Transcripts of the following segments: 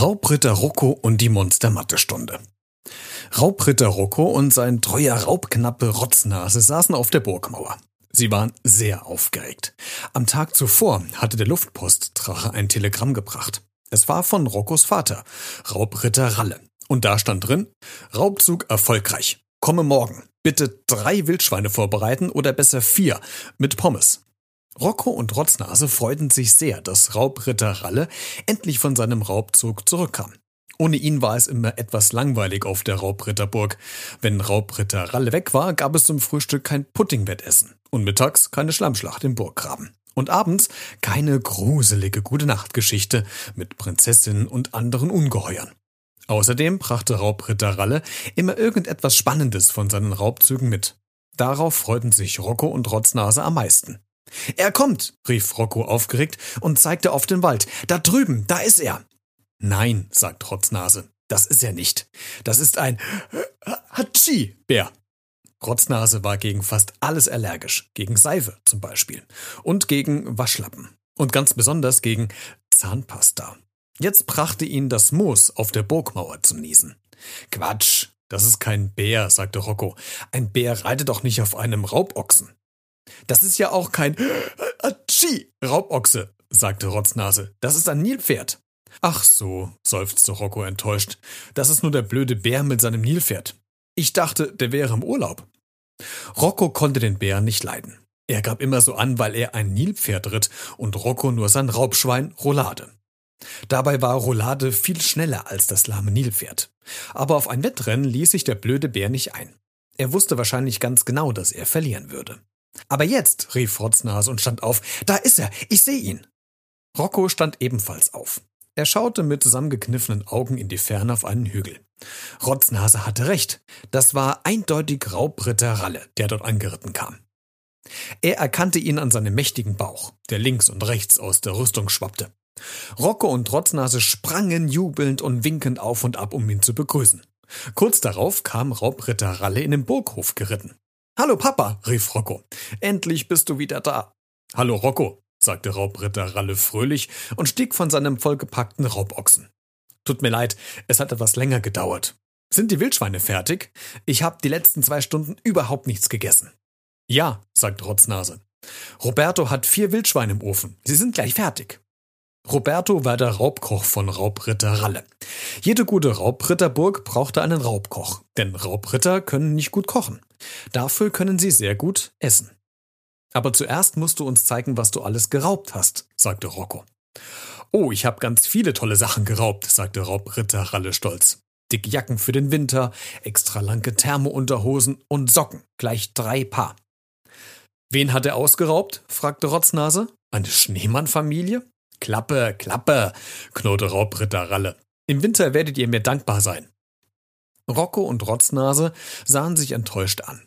Raubritter Rocco und die Monster-Mathe-Stunde. Raubritter Rocco und sein treuer Raubknappe Rotznase saßen auf der Burgmauer. Sie waren sehr aufgeregt. Am Tag zuvor hatte der Luftpostdrache ein Telegramm gebracht. Es war von Roccos Vater, Raubritter Ralle. Und da stand drin, Raubzug erfolgreich. Komme morgen. Bitte drei Wildschweine vorbereiten oder besser vier mit Pommes. Rocco und Rotznase freuten sich sehr, dass Raubritter Ralle endlich von seinem Raubzug zurückkam. Ohne ihn war es immer etwas langweilig auf der Raubritterburg. Wenn Raubritter Ralle weg war, gab es zum Frühstück kein Puddingwettessen und mittags keine Schlammschlacht im Burggraben. Und abends keine gruselige Gute-Nacht-Geschichte mit Prinzessinnen und anderen Ungeheuern. Außerdem brachte Raubritter Ralle immer irgendetwas Spannendes von seinen Raubzügen mit. Darauf freuten sich Rocco und Rotznase am meisten. Er kommt, rief Rocco aufgeregt und zeigte auf den Wald. Da drüben, da ist er. Nein, sagt Rotznase, das ist er nicht. Das ist ein Hatschi-Bär. Rotznase war gegen fast alles allergisch, gegen Seife zum Beispiel und gegen Waschlappen und ganz besonders gegen Zahnpasta. Jetzt brachte ihn das Moos auf der Burgmauer zum Niesen. Quatsch, das ist kein Bär, sagte Rocco. Ein Bär reitet doch nicht auf einem Raubochsen. Das ist ja auch kein Atschi, Raubochse, sagte Rotznase. Das ist ein Nilpferd. Ach so, seufzte Rocco enttäuscht. Das ist nur der blöde Bär mit seinem Nilpferd. Ich dachte, der wäre im Urlaub. Rocco konnte den Bären nicht leiden. Er gab immer so an, weil er ein Nilpferd ritt und Rocco nur sein Raubschwein Roulade. Dabei war Roulade viel schneller als das lahme Nilpferd. Aber auf ein Wettrennen ließ sich der blöde Bär nicht ein. Er wusste wahrscheinlich ganz genau, dass er verlieren würde. Aber jetzt, rief Rotznase und stand auf. Da ist er, ich sehe ihn. Rocco stand ebenfalls auf. Er schaute mit zusammengekniffenen Augen in die Ferne auf einen Hügel. Rotznase hatte recht. Das war eindeutig Raubritter Ralle, der dort angeritten kam. Er erkannte ihn an seinem mächtigen Bauch, der links und rechts aus der Rüstung schwappte. Rocco und Rotznase sprangen jubelnd und winkend auf und ab, um ihn zu begrüßen. Kurz darauf kam Raubritter Ralle in den Burghof geritten. Hallo Papa, rief Rocco. Endlich bist du wieder da. Hallo Rocco, sagte Raubritter Ralle fröhlich und stieg von seinem vollgepackten Raubochsen. Tut mir leid, es hat etwas länger gedauert. Sind die Wildschweine fertig? Ich habe die letzten zwei Stunden überhaupt nichts gegessen. Ja, sagte Rotznase. Roberto hat vier Wildschweine im Ofen. Sie sind gleich fertig. Roberto war der Raubkoch von Raubritter Ralle. Jede gute Raubritterburg brauchte einen Raubkoch, denn Raubritter können nicht gut kochen. Dafür können sie sehr gut essen. Aber zuerst musst du uns zeigen, was du alles geraubt hast, sagte Rocco. Oh, ich habe ganz viele tolle Sachen geraubt, sagte Raubritter Ralle stolz. Dicke Jacken für den Winter, extra lange Thermounterhosen und Socken, gleich drei Paar. Wen hat er ausgeraubt? fragte Rotznase. Eine Schneemannfamilie? Klappe, Klappe, knurrte Raubritter Ralle. Im Winter werdet ihr mir dankbar sein. Rocco und Rotznase sahen sich enttäuscht an.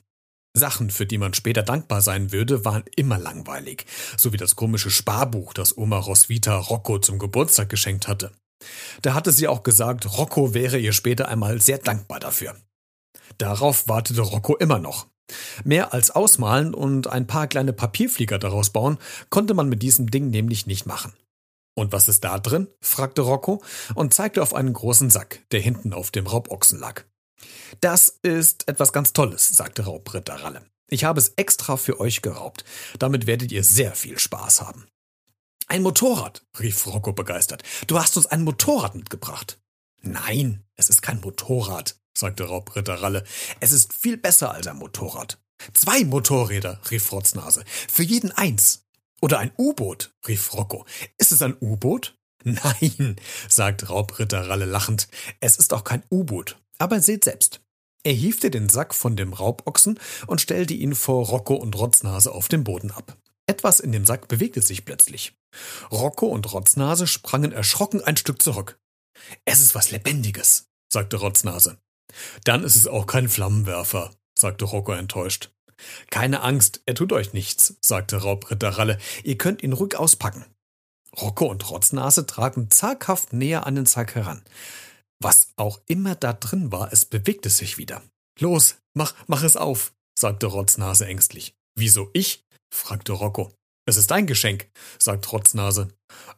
Sachen, für die man später dankbar sein würde, waren immer langweilig, so wie das komische Sparbuch, das Oma Roswitha Rocco zum Geburtstag geschenkt hatte. Da hatte sie auch gesagt, Rocco wäre ihr später einmal sehr dankbar dafür. Darauf wartete Rocco immer noch. Mehr als ausmalen und ein paar kleine Papierflieger daraus bauen, konnte man mit diesem Ding nämlich nicht machen. Und was ist da drin? fragte Rocco und zeigte auf einen großen Sack, der hinten auf dem Raubochsen lag. Das ist etwas ganz Tolles, sagte Raubritter Ralle. Ich habe es extra für euch geraubt. Damit werdet ihr sehr viel Spaß haben. Ein Motorrad, rief Rocco begeistert. Du hast uns ein Motorrad mitgebracht. Nein, es ist kein Motorrad, sagte Raubritter Ralle. Es ist viel besser als ein Motorrad. Zwei Motorräder, rief Frotznase. Für jeden eins. Oder ein U-Boot, rief Rocco. Ist es ein U-Boot? Nein, sagt Raubritter Ralle lachend. Es ist auch kein U-Boot. Aber seht selbst. Er hiefte den Sack von dem Raubochsen und stellte ihn vor Rocco und Rotznase auf dem Boden ab. Etwas in dem Sack bewegte sich plötzlich. Rocco und Rotznase sprangen erschrocken ein Stück zurück. Es ist was Lebendiges, sagte Rotznase. Dann ist es auch kein Flammenwerfer, sagte Rocco enttäuscht. Keine Angst, er tut euch nichts, sagte Raubritter Ralle. Ihr könnt ihn ruhig auspacken. Rocco und Rotznase traten zaghaft näher an den Sack heran. Was auch immer da drin war, es bewegte sich wieder. Los, mach, mach es auf, sagte Rotznase ängstlich. Wieso ich? fragte Rocco. Es ist dein Geschenk, sagt Trotznase.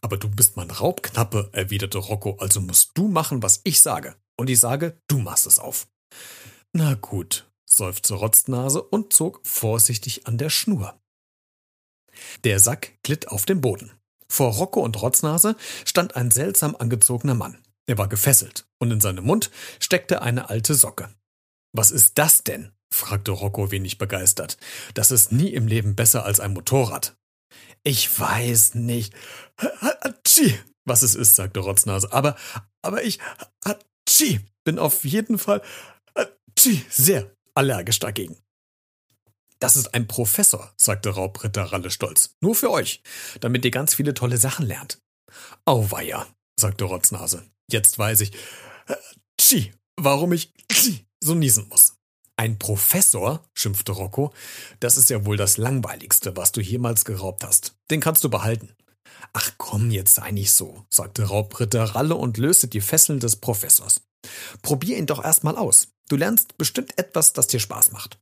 Aber du bist mein Raubknappe, erwiderte Rocco, also musst du machen, was ich sage. Und ich sage, du machst es auf. Na gut, seufzte Rotznase und zog vorsichtig an der Schnur. Der Sack glitt auf den Boden. Vor Rocco und Rotznase stand ein seltsam angezogener Mann. Er war gefesselt und in seinem Mund steckte eine alte Socke. Was ist das denn? fragte Rocco wenig begeistert. Das ist nie im Leben besser als ein Motorrad. Ich weiß nicht. Hatschi, was es ist, sagte Rotznase. Aber, aber ich, Hatschi, bin auf jeden Fall, Hatschi, sehr allergisch dagegen. Das ist ein Professor, sagte Raubritter Ralle stolz. Nur für euch, damit ihr ganz viele tolle Sachen lernt. Auweia, sagte Rotznase. Jetzt weiß ich, Tschi, warum ich Tschi so niesen muss. Ein Professor, schimpfte Rocco, das ist ja wohl das langweiligste, was du jemals geraubt hast. Den kannst du behalten. Ach komm, jetzt sei nicht so, sagte Raubritter Ralle und löste die Fesseln des Professors. Probier ihn doch erstmal aus. Du lernst bestimmt etwas, das dir Spaß macht.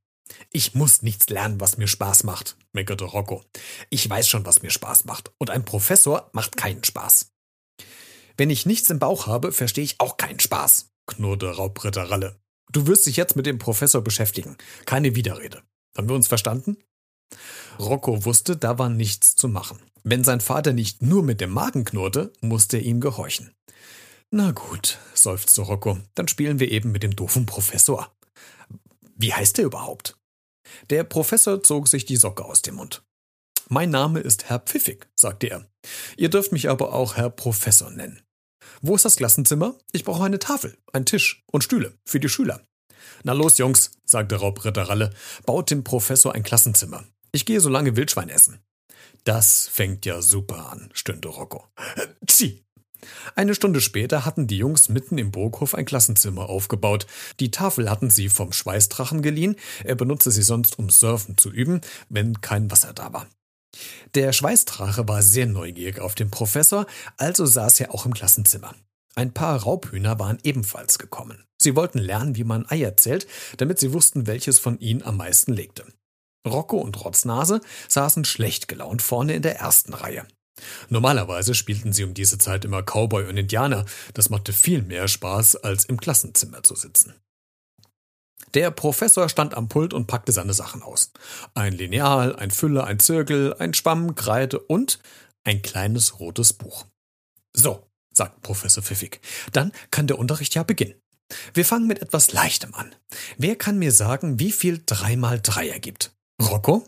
Ich muss nichts lernen, was mir Spaß macht, meckerte Rocco. Ich weiß schon, was mir Spaß macht. Und ein Professor macht keinen Spaß. Wenn ich nichts im Bauch habe, verstehe ich auch keinen Spaß, knurrte Raubritter Ralle. Du wirst dich jetzt mit dem Professor beschäftigen. Keine Widerrede. Haben wir uns verstanden? Rocco wusste, da war nichts zu machen. Wenn sein Vater nicht nur mit dem Magen knurrte, musste er ihm gehorchen. Na gut, seufzte Rocco, dann spielen wir eben mit dem doofen Professor. Wie heißt er überhaupt? Der Professor zog sich die Socke aus dem Mund. Mein Name ist Herr Pfiffig, sagte er. Ihr dürft mich aber auch Herr Professor nennen. Wo ist das Klassenzimmer? Ich brauche eine Tafel, einen Tisch und Stühle für die Schüler. Na los, Jungs, sagte Raubritter Ralle, baut dem Professor ein Klassenzimmer. Ich gehe so lange Wildschwein essen. Das fängt ja super an, stöhnte Rocco. Tschi, eine Stunde später hatten die Jungs mitten im Burghof ein Klassenzimmer aufgebaut. Die Tafel hatten sie vom Schweißdrachen geliehen, er benutzte sie sonst, um Surfen zu üben, wenn kein Wasser da war. Der Schweißdrache war sehr neugierig auf den Professor, also saß er auch im Klassenzimmer. Ein paar Raubhühner waren ebenfalls gekommen. Sie wollten lernen, wie man Eier zählt, damit sie wussten, welches von ihnen am meisten legte. Rocco und Rotznase saßen schlecht gelaunt vorne in der ersten Reihe. Normalerweise spielten sie um diese Zeit immer Cowboy und Indianer. Das machte viel mehr Spaß, als im Klassenzimmer zu sitzen. Der Professor stand am Pult und packte seine Sachen aus. Ein Lineal, ein Füller, ein Zirkel, ein Schwamm, Kreide und ein kleines rotes Buch. So, sagt Professor Pfiffig, dann kann der Unterricht ja beginnen. Wir fangen mit etwas Leichtem an. Wer kann mir sagen, wie viel drei mal drei ergibt? Rocco?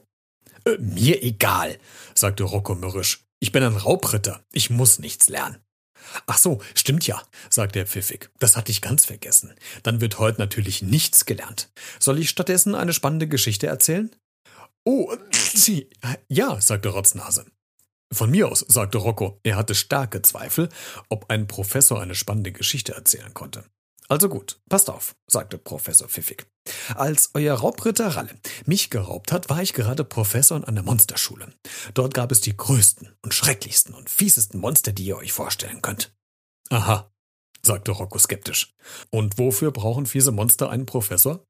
Äh, mir egal, sagte Rocco mürrisch. Ich bin ein Raubritter. Ich muss nichts lernen. Ach so, stimmt ja, sagt der Pfiffig. Das hatte ich ganz vergessen. Dann wird heute natürlich nichts gelernt. Soll ich stattdessen eine spannende Geschichte erzählen? Oh, Sie. Ja, sagte Rotznase. Von mir aus, sagte Rocco. Er hatte starke Zweifel, ob ein Professor eine spannende Geschichte erzählen konnte. Also gut, passt auf, sagte Professor Pfiffig. Als euer Raubritter Ralle mich geraubt hat, war ich gerade Professor in einer Monsterschule. Dort gab es die größten und schrecklichsten und fiesesten Monster, die ihr euch vorstellen könnt. Aha, sagte Rocco skeptisch. Und wofür brauchen fiese Monster einen Professor?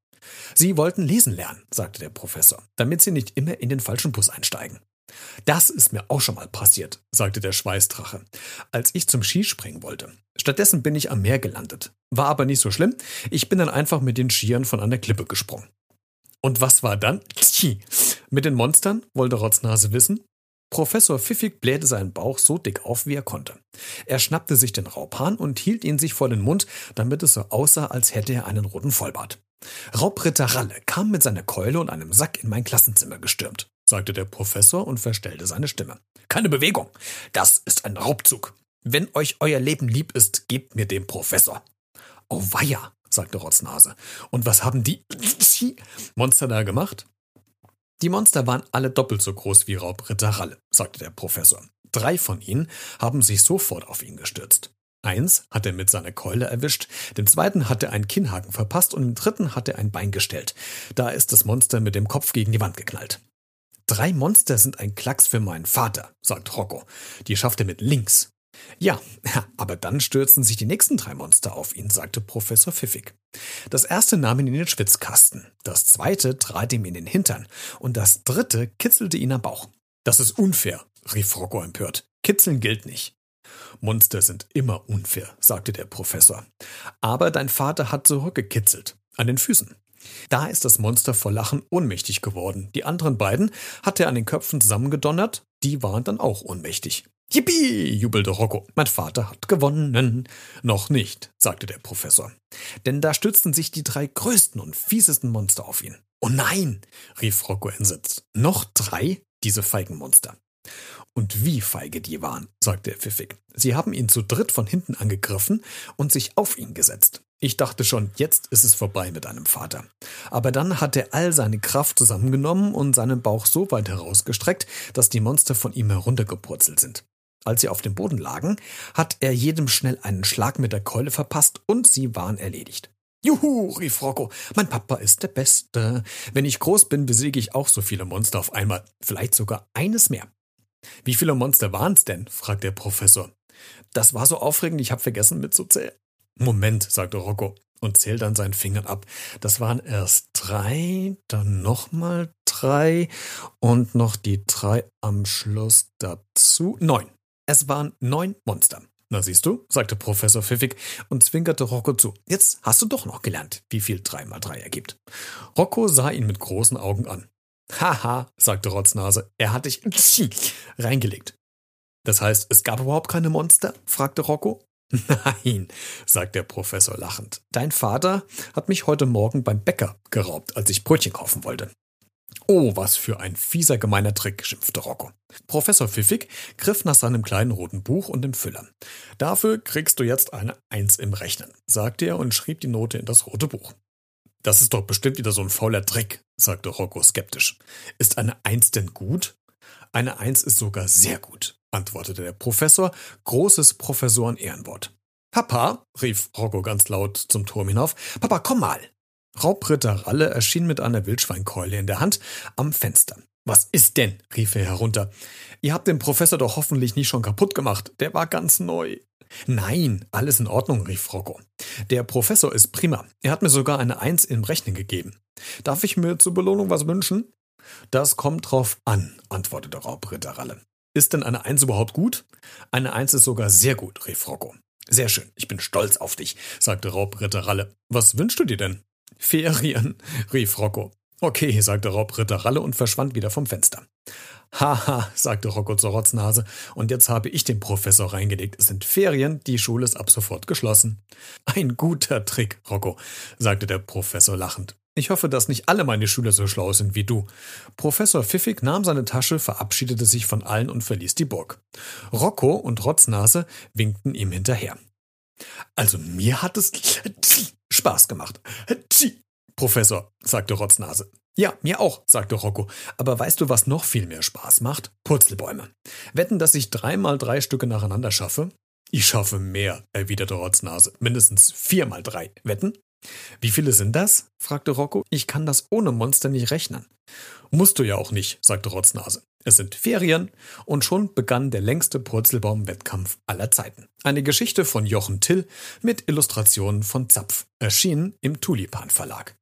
Sie wollten lesen lernen, sagte der Professor, damit sie nicht immer in den falschen Bus einsteigen. Das ist mir auch schon mal passiert, sagte der Schweißdrache, als ich zum Skispringen wollte. Stattdessen bin ich am Meer gelandet. War aber nicht so schlimm. Ich bin dann einfach mit den Skiern von einer Klippe gesprungen. Und was war dann? Tchi. Mit den Monstern? wollte Rotznase wissen. Professor Pfiffig blähte seinen Bauch so dick auf, wie er konnte. Er schnappte sich den Raubhahn und hielt ihn sich vor den Mund, damit es so aussah, als hätte er einen roten Vollbart. Raubritter Ralle kam mit seiner Keule und einem Sack in mein Klassenzimmer gestürmt sagte der Professor und verstellte seine Stimme. Keine Bewegung. Das ist ein Raubzug. Wenn euch euer Leben lieb ist, gebt mir den Professor. Oh weia, sagte Rotznase. Und was haben die Monster da gemacht? Die Monster waren alle doppelt so groß wie Raubritter Ralle, sagte der Professor. Drei von ihnen haben sich sofort auf ihn gestürzt. Eins hat er mit seiner Keule erwischt, dem zweiten hat er einen Kinnhaken verpasst und dem dritten hat er ein Bein gestellt. Da ist das Monster mit dem Kopf gegen die Wand geknallt. Drei Monster sind ein Klacks für meinen Vater, sagt Rocco. Die schafft er mit links. Ja, aber dann stürzten sich die nächsten drei Monster auf ihn, sagte Professor Pfiffig. Das erste nahm ihn in den Schwitzkasten, das zweite trat ihm in den Hintern und das dritte kitzelte ihn am Bauch. Das ist unfair, rief Rocco empört. Kitzeln gilt nicht. Monster sind immer unfair, sagte der Professor. Aber dein Vater hat zurückgekitzelt. An den Füßen. Da ist das Monster vor Lachen ohnmächtig geworden. Die anderen beiden hat er an den Köpfen zusammengedonnert. Die waren dann auch ohnmächtig. Yippie, jubelte Rocco. Mein Vater hat gewonnen. Noch nicht, sagte der Professor. Denn da stützten sich die drei größten und fiesesten Monster auf ihn. Oh nein, rief Rocco entsetzt. Noch drei? Diese feigen Monster. Und wie feige die waren, sagte er pfiffig. Sie haben ihn zu dritt von hinten angegriffen und sich auf ihn gesetzt. Ich dachte schon, jetzt ist es vorbei mit einem Vater. Aber dann hat er all seine Kraft zusammengenommen und seinen Bauch so weit herausgestreckt, dass die Monster von ihm heruntergepurzelt sind. Als sie auf dem Boden lagen, hat er jedem schnell einen Schlag mit der Keule verpasst und sie waren erledigt. Juhu, rief Rocco, mein Papa ist der Beste. Wenn ich groß bin, besiege ich auch so viele Monster auf einmal, vielleicht sogar eines mehr. Wie viele Monster waren's denn? fragte der Professor. Das war so aufregend, ich habe vergessen mitzuzählen. Moment, sagte Rocco und zählt dann seinen Fingern ab. Das waren erst drei, dann nochmal drei und noch die drei am Schluss dazu. Neun. Es waren neun Monster. Na siehst du, sagte Professor Pfiffig und zwinkerte Rocco zu. Jetzt hast du doch noch gelernt, wie viel drei mal drei ergibt. Rocco sah ihn mit großen Augen an. Haha, sagte Rotznase, er hat dich reingelegt. Das heißt, es gab überhaupt keine Monster? fragte Rocco. Nein, sagt der Professor lachend. Dein Vater hat mich heute Morgen beim Bäcker geraubt, als ich Brötchen kaufen wollte. Oh, was für ein fieser gemeiner Trick, schimpfte Rocco. Professor Pfiffig griff nach seinem kleinen roten Buch und dem Füller. Dafür kriegst du jetzt eine Eins im Rechnen, sagte er und schrieb die Note in das rote Buch. Das ist doch bestimmt wieder so ein fauler Trick, sagte Rocco skeptisch. Ist eine Eins denn gut? Eine Eins ist sogar sehr gut, antwortete der Professor, großes Professoren-Ehrenwort. Papa, rief Rocco ganz laut zum Turm hinauf, Papa, komm mal. Raubritter Ralle erschien mit einer Wildschweinkeule in der Hand am Fenster. Was ist denn? rief er herunter. Ihr habt den Professor doch hoffentlich nicht schon kaputt gemacht. Der war ganz neu. Nein, alles in Ordnung, rief Rocco. Der Professor ist prima. Er hat mir sogar eine Eins im Rechnen gegeben. Darf ich mir zur Belohnung was wünschen? Das kommt drauf an, antwortete Raubritter Ralle. Ist denn eine Eins überhaupt gut? Eine Eins ist sogar sehr gut, rief Rocco. Sehr schön, ich bin stolz auf dich, sagte Raubritter Ralle. Was wünschst du dir denn? Ferien, rief Rocco. Okay, sagte Raubritter Ralle und verschwand wieder vom Fenster. Haha, sagte Rocco zur Rotznase, und jetzt habe ich den Professor reingelegt. Es sind Ferien, die Schule ist ab sofort geschlossen. Ein guter Trick, Rocco, sagte der Professor lachend. Ich hoffe, dass nicht alle meine Schüler so schlau sind wie du. Professor Pfiffig nahm seine Tasche, verabschiedete sich von allen und verließ die Burg. Rocco und Rotznase winkten ihm hinterher. Also mir hat es Spaß gemacht. Professor, sagte Rotznase. Ja, mir auch, sagte Rocco. Aber weißt du, was noch viel mehr Spaß macht? Purzelbäume. Wetten, dass ich dreimal drei Stücke nacheinander schaffe? Ich schaffe mehr, erwiderte Rotznase. Mindestens viermal drei. Wetten? Wie viele sind das? fragte Rocco. Ich kann das ohne Monster nicht rechnen. Musst du ja auch nicht, sagte Rotznase. Es sind Ferien und schon begann der längste Purzelbaum-Wettkampf aller Zeiten. Eine Geschichte von Jochen Till mit Illustrationen von Zapf, erschienen im Tulipan Verlag.